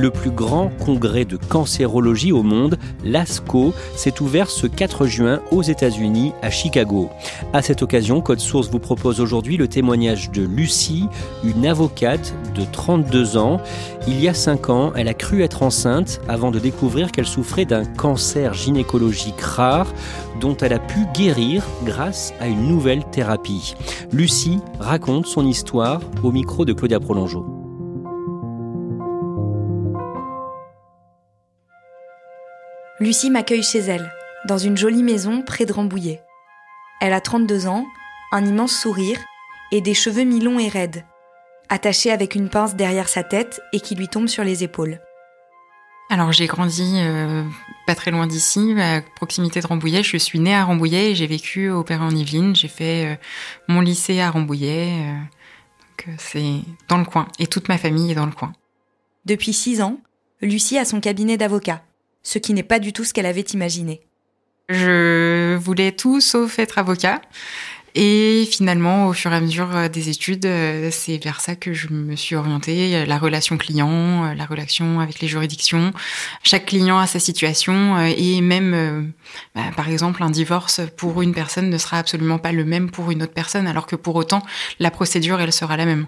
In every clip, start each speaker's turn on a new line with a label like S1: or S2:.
S1: Le plus grand congrès de cancérologie au monde, l'ASCO, s'est ouvert ce 4 juin aux États-Unis, à Chicago. À cette occasion, Code Source vous propose aujourd'hui le témoignage de Lucie, une avocate de 32 ans. Il y a 5 ans, elle a cru être enceinte avant de découvrir qu'elle souffrait d'un cancer gynécologique rare dont elle a pu guérir grâce à une nouvelle thérapie. Lucie raconte son histoire au micro de Claudia Prolongeau.
S2: Lucie m'accueille chez elle, dans une jolie maison près de Rambouillet. Elle a 32 ans, un immense sourire et des cheveux mi-longs et raides, attachés avec une pince derrière sa tête et qui lui tombent sur les épaules.
S3: Alors j'ai grandi euh, pas très loin d'ici, à proximité de Rambouillet. Je suis née à Rambouillet et j'ai vécu au Père en Yvelines. J'ai fait euh, mon lycée à Rambouillet. Euh, donc c'est dans le coin. Et toute ma famille est dans le coin.
S2: Depuis six ans, Lucie a son cabinet d'avocat ce qui n'est pas du tout ce qu'elle avait imaginé.
S3: Je voulais tout sauf être avocat. Et finalement, au fur et à mesure euh, des études, euh, c'est vers ça que je me suis orientée. La relation client, euh, la relation avec les juridictions. Chaque client a sa situation et même, bah, par exemple, un divorce pour une personne ne sera absolument pas le même pour une autre personne, alors que pour autant, la procédure, elle sera la même.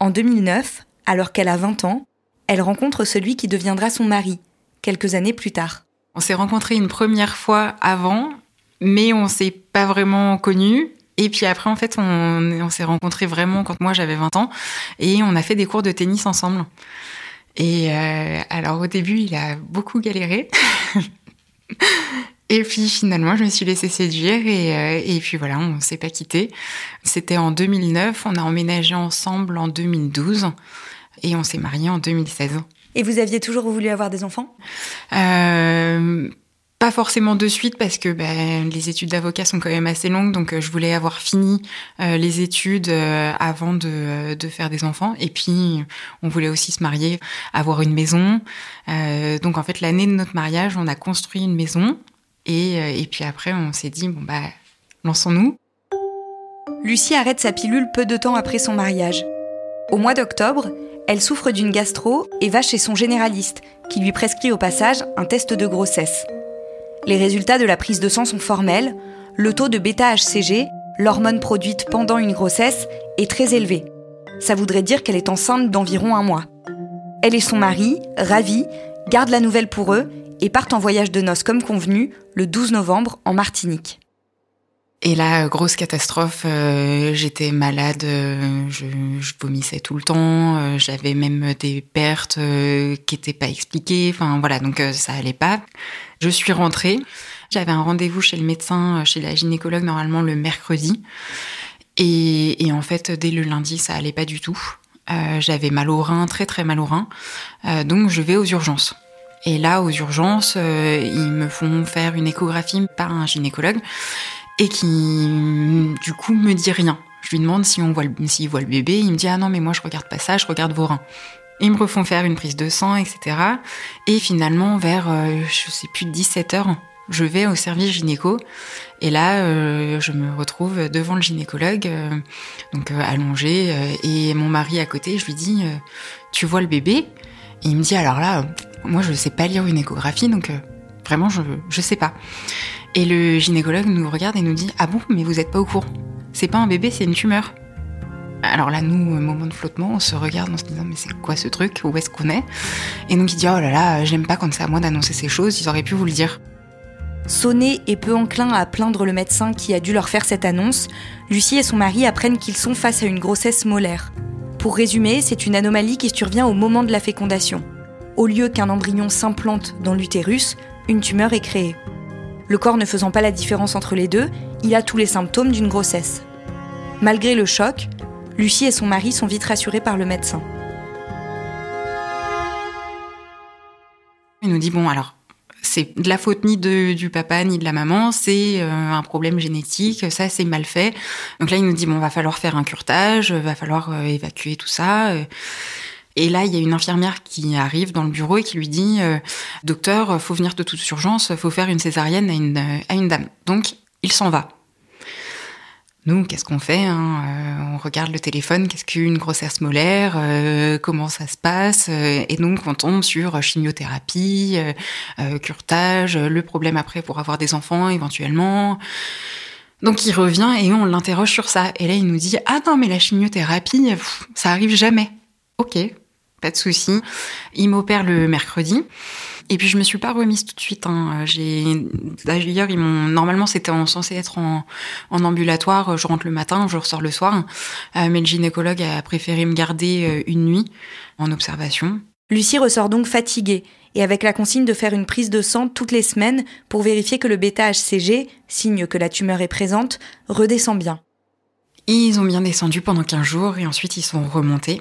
S2: En 2009, alors qu'elle a 20 ans, elle rencontre celui qui deviendra son mari, quelques années plus tard.
S3: On s'est rencontrés une première fois avant, mais on s'est pas vraiment connus. Et puis après, en fait, on, s'est rencontrés vraiment quand moi j'avais 20 ans et on a fait des cours de tennis ensemble. Et euh, alors au début, il a beaucoup galéré. et puis finalement, je me suis laissée séduire et, euh, et puis voilà, on s'est pas quitté. C'était en 2009, on a emménagé ensemble en 2012 et on s'est mariés en 2016.
S2: Et vous aviez toujours voulu avoir des enfants?
S3: Euh, Pas forcément de suite parce que ben, les études d'avocat sont quand même assez longues, donc euh, je voulais avoir fini euh, les études euh, avant de, de, faire des enfants. Et puis on voulait aussi se marier, avoir une maison. donc en fait l'année de notre mariage, on a construit une maison et, et puis après on s'est dit bon bah lançons-nous.
S2: Lucie arrête sa pilule peu de temps après son mariage. Au mois d'octobre, elle souffre d'une gastro et va chez son généraliste, qui lui prescrit au passage un test de grossesse. Les résultats de la prise de sang sont formels. Le taux de bêta-HCG, l'hormone produite pendant une grossesse, est très élevé. Ça voudrait dire qu'elle est enceinte d'environ un mois. Elle et son mari, ravis, gardent la nouvelle pour eux et partent en voyage de noces comme convenu le 12 novembre en Martinique.
S3: Et là, grosse catastrophe, euh, j'étais malade, euh, je, je, vomissais tout le temps, euh, j'avais même des pertes qui n'étaient pas expliquées, enfin voilà, donc ça allait pas. Je suis rentrée, j'avais un rendez-vous chez le médecin, chez la gynécologue normalement le mercredi, et, et, en fait dès le lundi ça allait pas du tout. j'avais mal au rein, très très mal au rein, donc je vais aux urgences. Et là, aux urgences, ils me font faire une échographie par un gynécologue et qui du coup me dit rien. Je lui demande si on voit le, s'il voit le bébé, il me dit ah non mais moi je regarde pas ça, je regarde vos reins. Ils me refont faire une prise de sang, etc. Et finalement vers euh, je sais plus 17 heures, je vais au service gynéco et là euh, je me retrouve devant le gynécologue, euh, donc allongé et mon mari à côté. Je lui dis tu vois le bébé? Et il me dit alors là moi je sais pas lire une échographie donc vraiment je je sais pas. Et le gynécologue nous regarde et nous dit Ah bon, mais vous n'êtes pas au courant. C'est pas un bébé, c'est une tumeur. Alors là, nous, moment de flottement, on se regarde en se disant Mais c'est quoi ce truc? Où est-ce qu'on est? Et donc il dit Oh là là, j'aime pas quand c'est à moi d'annoncer ces choses, ils auraient pu vous le dire.
S2: Sonné et peu enclin à plaindre le médecin qui a dû leur faire cette annonce, Lucie et son mari apprennent qu'ils sont face à une grossesse molaire. Pour résumer, c'est une anomalie qui survient au moment de la fécondation. Au lieu qu'un embryon s'implante dans l'utérus, une tumeur est créée. Le corps ne faisant pas la différence entre les deux, il a tous les symptômes d'une grossesse. Malgré le choc, Lucie et son mari sont vite rassurés par le médecin.
S3: Il nous dit bon alors c'est de la faute ni du papa ni de la maman, c'est euh, un problème génétique, ça c'est mal fait. Donc là il nous dit bon va falloir faire un curtage, va falloir euh, évacuer tout ça. Et là, il y a une infirmière qui arrive dans le bureau et qui lui dit euh, Docteur, faut venir de toute urgence, faut faire une césarienne à une, dame. Donc, il s'en va. Nous, qu'est-ce qu'on fait hein euh, On regarde le téléphone, qu'est-ce qu'une grossesse molaire euh, Comment ça se passe Et donc, on tombe sur chimiothérapie, curtage, le problème après pour avoir des enfants éventuellement. Donc, il revient et on l'interroge sur ça. Et là, il nous dit « Ah non, mais la chimiothérapie, ça arrive jamais. » Ok, pas de souci. Il m'opère le mercredi. Et puis je me suis pas remise tout de suite. Hein. J'ai d'ailleurs ils m'ont normalement c'était censé être en, en, ambulatoire. Je rentre le matin, je ressors le soir. Euh, mais le gynécologue a préféré me garder euh, une nuit en observation.
S2: Lucie ressort donc fatiguée et avec la consigne de faire une prise de sang toutes les semaines pour vérifier que le bêta-HCG, signe que la tumeur est présente, redescend bien.
S3: Ils ont bien descendu pendant 15 jours et ensuite ils sont remontés.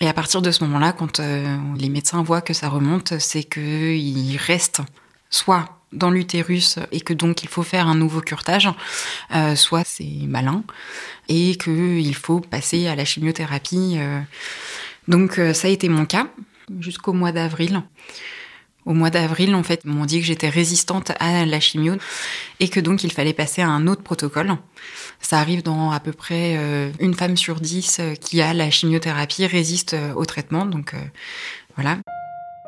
S3: Et à partir de ce moment-là, quand euh, les médecins voient que ça remonte, c'est qu'il reste soit dans l'utérus et que donc il faut faire un nouveau curtage, euh, soit c'est malin et qu'il faut passer à la chimiothérapie. Euh. Donc ça a été mon cas jusqu'au mois d'avril. Au mois d'avril, en fait, m'ont dit que j'étais résistante à la chimio et que donc il fallait passer à un autre protocole. Ça arrive dans à peu près euh, une femme sur dix euh, qui a la chimiothérapie résiste euh, au traitement. Donc voilà.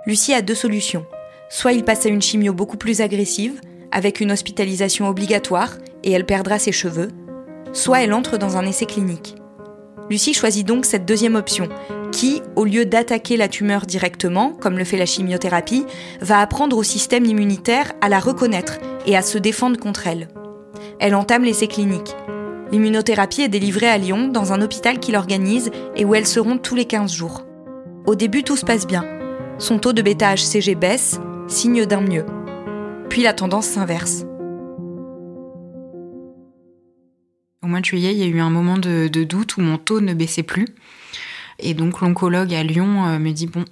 S2: Lucie a deux solutions. Soit il passe à une chimio beaucoup plus agressive, avec une hospitalisation obligatoire, et elle perdra ses cheveux, soit elle entre dans un essai clinique. Lucie choisit donc cette deuxième option, qui, au lieu d'attaquer la tumeur directement, comme le fait la chimiothérapie, va apprendre au système immunitaire à la reconnaître et à se défendre contre elle. Elle entame l'essai clinique. L'immunothérapie est délivrée à Lyon, dans un hôpital qui l'organise et où elles seront tous les 15 jours. Au début, tout se passe bien. Son taux de bêta-HCG baisse, signe d'un mieux. Puis la tendance s'inverse.
S3: Au mois de juillet, il y a eu un moment de, de doute où mon taux ne baissait plus. Et donc l'oncologue à Lyon euh, me dit bon,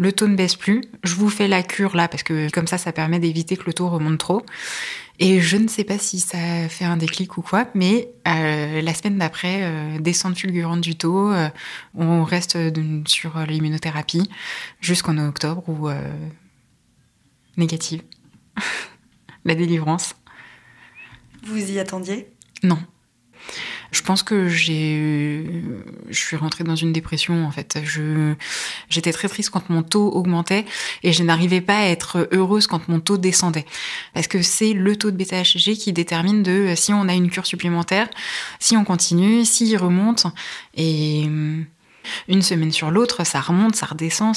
S3: le taux ne baisse plus, je vous fais la cure là parce que comme ça, ça permet d'éviter que le taux remonte trop. Et je ne sais pas si ça fait un déclic ou quoi, mais euh, la semaine d'après, euh, descente fulgurante du taux, euh, on reste sur l'immunothérapie jusqu'en octobre ou négative. la délivrance.
S2: Vous y attendiez?
S3: Non. Je pense que j'ai, je suis rentrée dans une dépression en fait. Je, j'étais très triste quand mon taux augmentait et je n'arrivais pas à être heureuse quand mon taux descendait. Parce que c'est le taux de bêta-HCG qui détermine de si on a une cure supplémentaire, si on continue, s'il remonte et une semaine sur l'autre, ça remonte, ça redescend,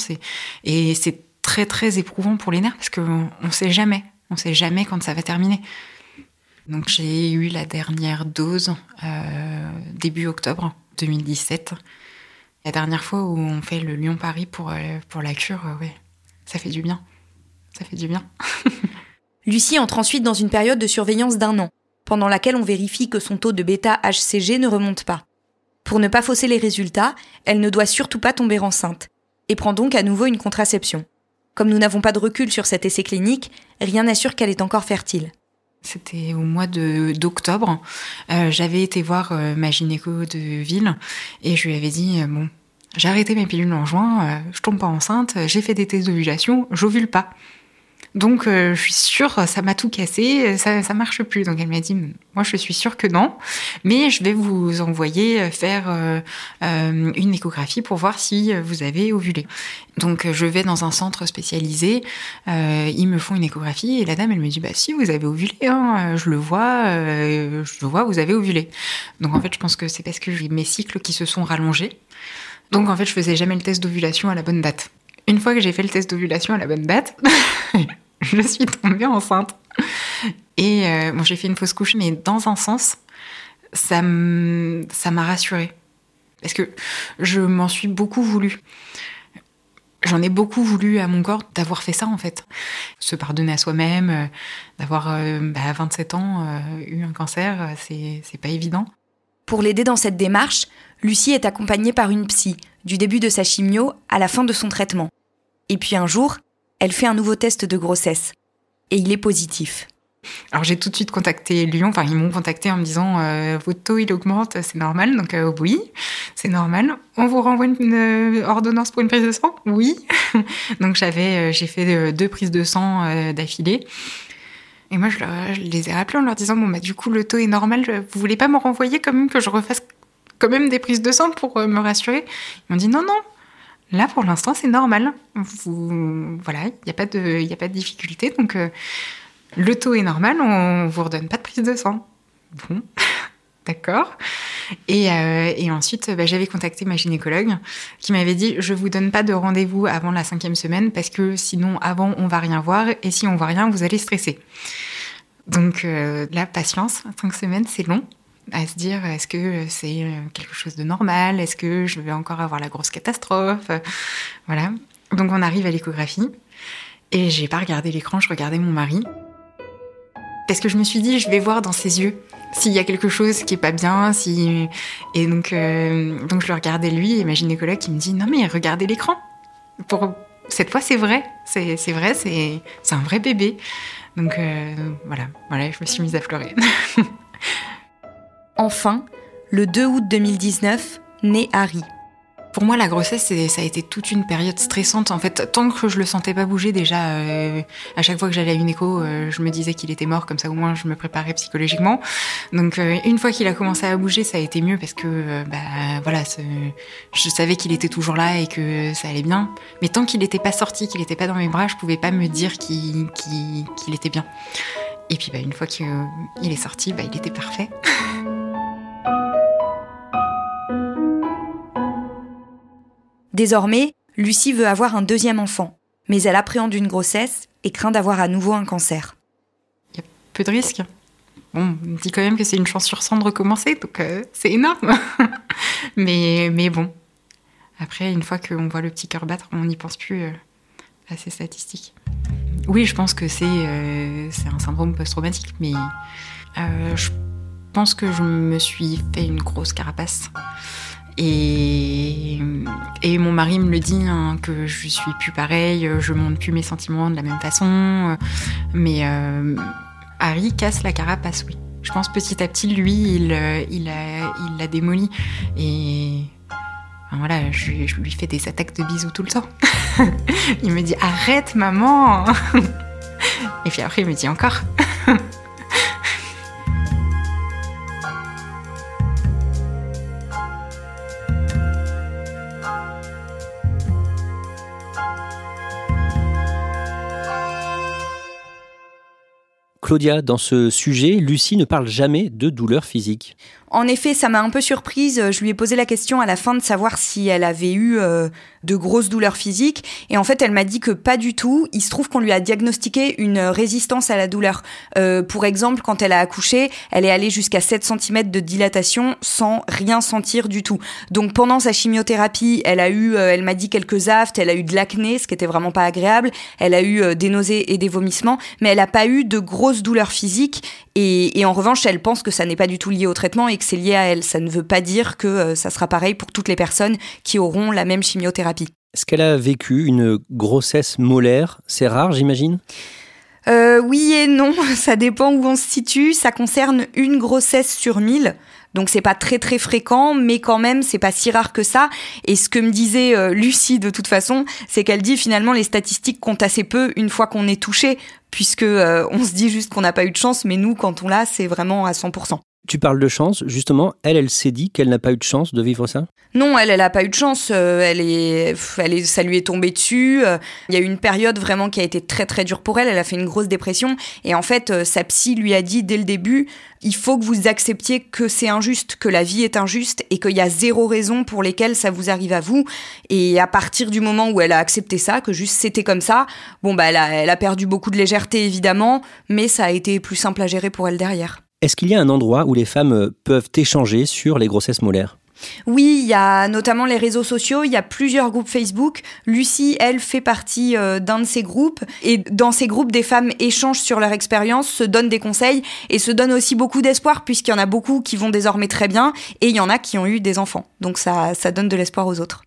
S3: et c'est très très éprouvant pour les nerfs parce qu'on on sait jamais, on sait jamais quand ça va terminer. Donc j'ai eu la dernière dose euh, début octobre 2017. La dernière fois où on fait le Lyon-Paris pour, euh, pour la cure, euh, ouais, ça fait du bien. Ça fait du bien.
S2: Lucie entre ensuite dans une période de surveillance d'un an, pendant laquelle on vérifie que son taux de bêta-HCG ne remonte pas. Pour ne pas fausser les résultats, elle ne doit surtout pas tomber enceinte, et prend donc à nouveau une contraception. Comme nous n'avons pas de recul sur cet essai clinique, rien n'assure qu'elle est encore fertile.
S3: C'était au mois d'octobre. Euh, j'avais été voir euh, ma gynéco de ville et je lui avais dit euh, bon, j'ai arrêté mes pilules en juin, je tombe pas enceinte, j'ai fait des tests d'ovulation, j'ovule pas. Donc euh, je suis sûre, ça m'a tout cassé, ça ça marche plus. Donc elle m'a dit, moi je suis sûre que non, mais je vais vous envoyer faire euh, euh, une échographie pour voir si vous avez ovulé. Donc je vais dans un centre spécialisé, ils me font une échographie et la dame elle me dit, bah si vous avez ovulé, hein, je le vois, je le vois, vous avez ovulé. Donc en fait je pense que c'est parce que j'ai mes cycles qui se sont rallongés. Donc en fait je faisais jamais le test d'ovulation à la bonne date. Une fois que j'ai fait le test d'ovulation à la bonne date, je suis tombée enceinte. Et euh, bon, j'ai fait une fausse couche, mais dans un sens, ça m'a rassurée. Parce que je m'en suis beaucoup voulu. J'en ai beaucoup voulu à mon corps d'avoir fait ça, en fait. Se pardonner à soi-même, euh, d'avoir, euh, bah, à 27 ans, eu un cancer, c'est pas évident.
S2: Pour l'aider dans cette démarche, Lucie est accompagnée par une psy, du début de sa chimio à la fin de son traitement. Et puis un jour, elle fait un nouveau test de grossesse. Et il est positif.
S3: Alors j'ai tout de suite contacté Lyon, enfin ils m'ont contacté en me disant euh, votre taux il augmente, c'est normal. Donc euh, oui, c'est normal. On vous renvoie une, euh, ordonnance pour une prise de sang? Oui. donc j'avais j'ai fait deux prises de sang d'affilée. Et moi, je, les ai rappelés en leur disant, bon, bah, du coup, le taux est normal, vous voulez pas me renvoyer quand même que je refasse quand même des prises de sang pour me rassurer? Ils m'ont dit, non, non, là, pour l'instant, c'est normal. Voilà, il n'y a, pas de, difficulté, donc le taux est normal, on vous redonne pas de prise de sang. Bon, d'accord. Et, euh, ensuite, bah, j'avais contacté ma gynécologue qui m'avait dit je vous donne pas de rendez-vous avant la cinquième semaine parce que sinon avant on va rien voir et si on voit rien vous allez stresser. Donc euh, la patience, cinq semaines c'est long à se dire est-ce que c'est quelque chose de normal, est-ce que je vais encore avoir la grosse catastrophe, voilà. Donc on arrive à l'échographie et j'ai pas regardé l'écran, je regardais mon mari parce que je me suis dit je vais voir dans ses yeux s'il y a quelque chose qui est pas bien, si et donc euh, donc je le regardais lui et ma gynécologue qui me dit non mais regardez l'écran. Pour cette fois c'est vrai, c'est vrai, c'est c'est un vrai bébé. Donc euh, voilà, voilà, je me suis mise à pleurer.
S2: enfin, le 2 août 2019, naît Harry.
S3: Pour moi, la grossesse, ça a été toute une période stressante. En fait, tant que je le sentais pas bouger, déjà, euh, à chaque fois que j'allais à une écho, euh, je me disais qu'il était mort, comme ça au moins je me préparais psychologiquement. Donc, euh, une fois qu'il a commencé à bouger, ça a été mieux parce que, bah, voilà, je savais qu'il était toujours là et que ça allait bien. Mais tant qu'il n'était pas sorti, qu'il n'était pas dans mes bras, je pouvais pas me dire qu'il était bien. Et puis, bah, une fois qu'il est sorti, bah, il était parfait.
S2: Désormais, Lucie veut avoir un deuxième enfant, mais elle appréhende une grossesse et craint d'avoir à nouveau un cancer.
S3: Il y a peu de risques. Bon, on dit quand même que c'est une chance sur 100 de recommencer, donc euh, c'est énorme. mais, bon, après, une fois qu'on voit le petit cœur battre, on n'y pense plus euh, à ces statistiques. Oui, je pense que c'est euh, un syndrome post-traumatique, mais je pense que je me suis fait une grosse carapace. Et, mon mari me le dit hein, que je suis plus pareil, je montre plus mes sentiments de la même façon. Mais euh, Harry casse la carapace, oui. Je pense petit à petit, lui, il, l'a démoli. Et voilà, je, lui fais des attaques de bisous tout le temps. il me dit arrête, maman. et puis après, il me dit encore.
S1: Claudia, dans ce sujet, Lucie ne parle jamais de douleur physique.
S2: En effet, ça m'a un peu surprise. Je lui ai posé la question à la fin de savoir si elle avait eu euh, de grosses douleurs physiques. Et en fait, elle m'a dit que pas du tout. Il se trouve qu'on lui a diagnostiqué une résistance à la douleur. Euh, pour exemple, quand elle a accouché, elle est allée jusqu'à 7 cm de dilatation sans rien sentir du tout. Donc pendant sa chimiothérapie, elle a eu, euh, elle m'a dit quelques aftes, elle a eu de l'acné, ce qui était vraiment pas agréable. Elle a eu des nausées et des vomissements, mais elle a pas eu de grosses douleurs physiques. Et, et en revanche, elle pense que ça n'est pas du tout lié au traitement et c'est lié à elle. Ça ne veut pas dire que euh, ça sera pareil pour toutes les personnes qui auront la même chimiothérapie.
S1: Est-ce qu'elle a vécu une grossesse molaire? C'est rare, j'imagine?
S2: Euh, oui et non, ça dépend où on se situe. Ça concerne une grossesse sur mille. Donc c'est pas très très fréquent, mais quand même c'est pas si rare que ça. Et ce que me disait euh, Lucie de toute façon, c'est qu'elle dit finalement les statistiques comptent assez peu une fois qu'on est touché, puisque on se dit juste qu'on n'a pas eu de chance, mais nous quand on l'a, c'est vraiment à 100%.
S1: Tu parles de chance, justement, elle, elle s'est dit qu'elle n'a pas eu de chance de vivre ça?
S2: Non, elle, elle n'a pas eu de chance. Euh, elle est, elle est, ça lui est tombé dessus. Euh, il y a eu une période vraiment qui a été très très dure pour elle. Elle a fait une grosse dépression. Et en fait, euh, sa psy lui a dit dès le début, il faut que vous acceptiez que c'est injuste, que la vie est injuste et qu'il y a zéro raison pour lesquelles ça vous arrive à vous. Et à partir du moment où elle a accepté ça, que juste c'était comme ça, bon bah elle a, elle a perdu beaucoup de légèreté évidemment, mais ça a été plus simple à gérer pour elle derrière.
S1: Est-ce qu'il y a un endroit où les femmes euh, peuvent échanger sur les grossesses molaires?
S2: Oui, il y a notamment les réseaux sociaux, il y a plusieurs groupes Facebook. Lucie, elle, fait partie euh, d'un de ces groupes. Et dans ces groupes, des femmes échangent sur leur expérience, se donnent des conseils et se donnent aussi beaucoup d'espoir puisqu'il y en a beaucoup qui vont désormais très bien et il y en a qui ont eu des enfants. Donc ça, ça donne de l'espoir aux autres.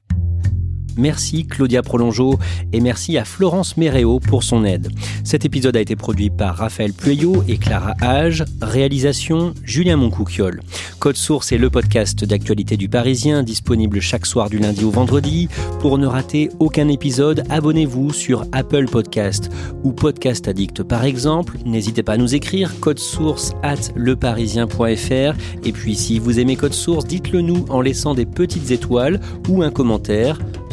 S1: Merci Claudia Prolongeau et merci à Florence Méréo pour son aide. Cet épisode a été produit par Raphaël Pueyo et Clara Hage. Réalisation Julien Moncouquiole. Code Source est le podcast d'actualité du Parisien, disponible chaque soir du lundi au vendredi. Pour ne rater aucun épisode, abonnez-vous sur Apple Podcast ou Podcast Addict par exemple. N'hésitez pas à nous écrire code source at leparisien.fr. Et puis si vous aimez Code Source, dites-le nous en laissant des petites étoiles ou un commentaire